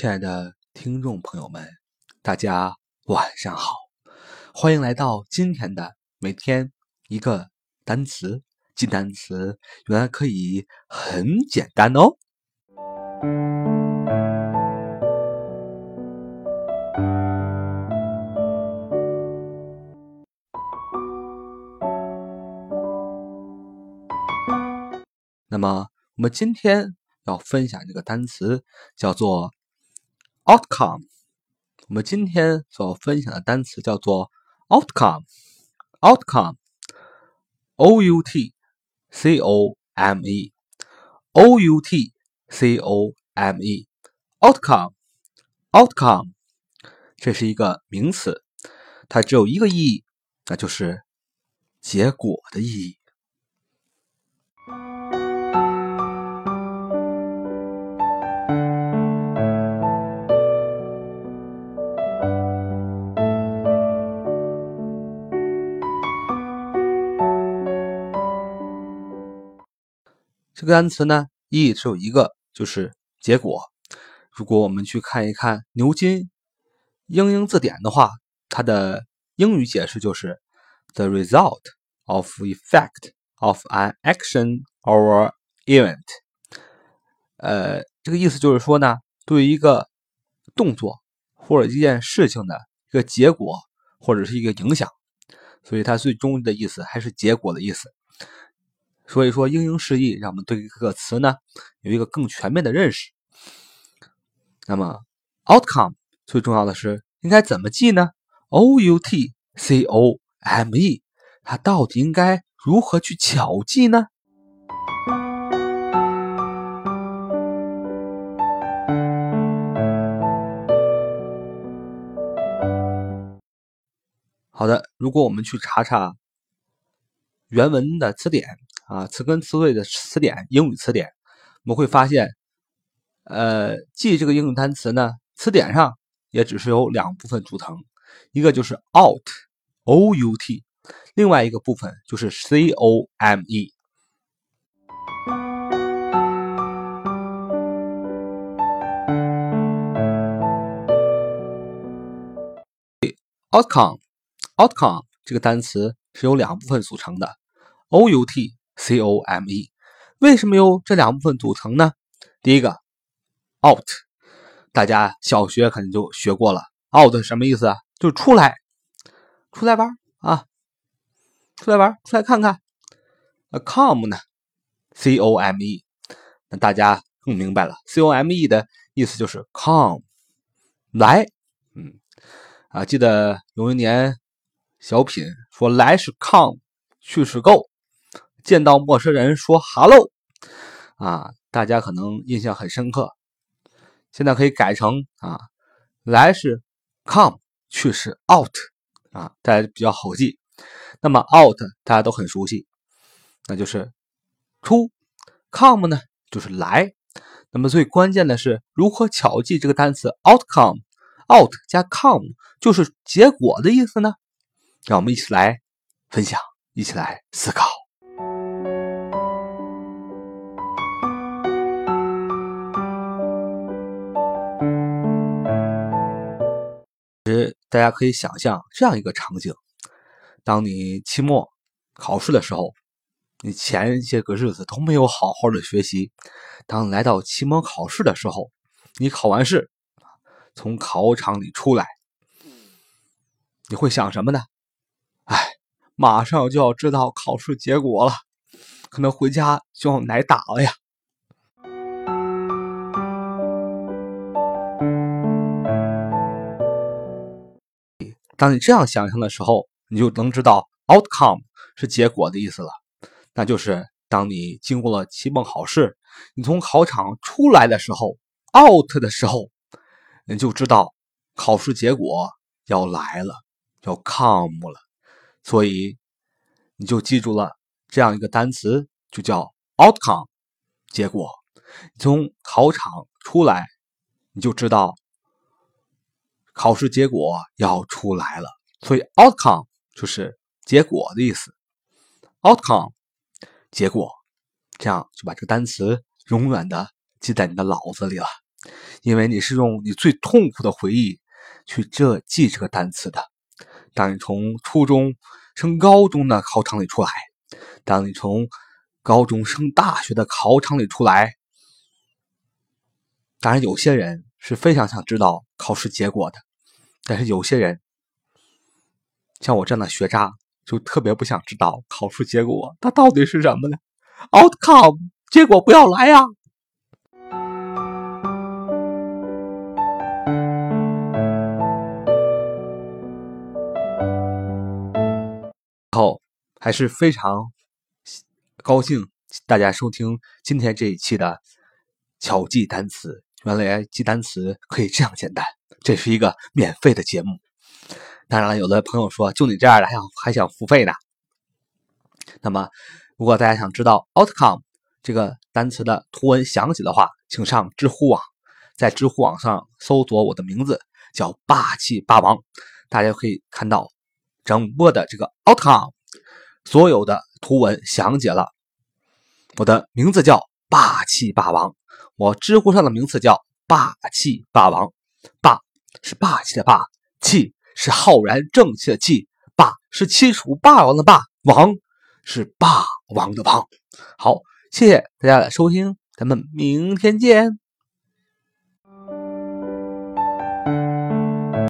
亲爱的听众朋友们，大家晚上好，欢迎来到今天的每天一个单词记单词，原来可以很简单哦。那么，我们今天要分享这个单词叫做 outcome。我们今天所分享的单词叫做 outcome，outcome，o u t c o m e，o u t c o m e，outcome，outcome，这是一个名词，它只有一个意义，那就是结果的意义。这个单词呢，意义只有一个，就是结果。如果我们去看一看牛津英英字典的话，它的英语解释就是 the result of effect of an action or event。呃，这个意思就是说呢，对于一个动作或者一件事情的一个结果或者是一个影响，所以它最终的意思还是结果的意思。所以说，英英释义让我们对这个词呢有一个更全面的认识。那么，outcome 最重要的是应该怎么记呢？O U T C O M E，它到底应该如何去巧记呢？好的，如果我们去查查原文的词典。啊，词根词缀的词典，英语词典，我们会发现，呃，记这个英语单词呢，词典上也只是由两部分组成，一个就是 out，o u t，另外一个部分就是 c o m e。outcome，outcome 这个单词是由两部分组成的，o u t c o m e，为什么由这两部分组成呢？第一个，out，大家小学肯定就学过了。out 什么意思啊？就是出来，出来玩啊，出来玩，出来看看。come 呢？c o m e，那大家更明白了。c o m e 的意思就是 come，来。嗯，啊，记得有一年小品说来是 come，去是 go。见到陌生人说 “hello”，啊，大家可能印象很深刻。现在可以改成啊，来是 come，去是 out，啊，大家比较好记。那么 out 大家都很熟悉，那就是出。come 呢就是来。那么最关键的是如何巧记这个单词 outcome，out 加 come 就是结果的意思呢？让我们一起来分享，一起来思考。其实大家可以想象这样一个场景：当你期末考试的时候，你前些个日子都没有好好的学习。当来到期末考试的时候，你考完试，从考场里出来，你会想什么呢？哎，马上就要知道考试结果了，可能回家就要挨打了呀。当你这样想象的时候，你就能知道 outcome 是结果的意思了。那就是当你经过了期末考试，你从考场出来的时候，out 的时候，你就知道考试结果要来了，要 come 了。所以你就记住了这样一个单词，就叫 outcome，结果。你从考场出来，你就知道。考试结果要出来了，所以 outcome 就是结果的意思。outcome 结果，这样就把这个单词永远的记在你的脑子里了。因为你是用你最痛苦的回忆去这记这个单词的。当你从初中升高中的考场里出来，当你从高中升大学的考场里出来，当然有些人是非常想知道考试结果的，但是有些人像我这样的学渣，就特别不想知道考试结果它到底是什么呢？Outcome，结果不要来呀！然后还是非常高兴大家收听今天这一期的巧记单词。原来记单词可以这样简单，这是一个免费的节目。当然了，有的朋友说，就你这样的还想还想付费呢。那么，如果大家想知道 outcome 这个单词的图文详解的话，请上知乎网，在知乎网上搜索我的名字，叫霸气霸王，大家可以看到。整播的这个 outcome，所有的图文详解了。我的名字叫霸气霸王，我知乎上的名字叫霸气霸王。霸是霸气的霸，气是浩然正气的气，霸是七楚霸王的霸，王是霸王的王。好，谢谢大家的收听，咱们明天见。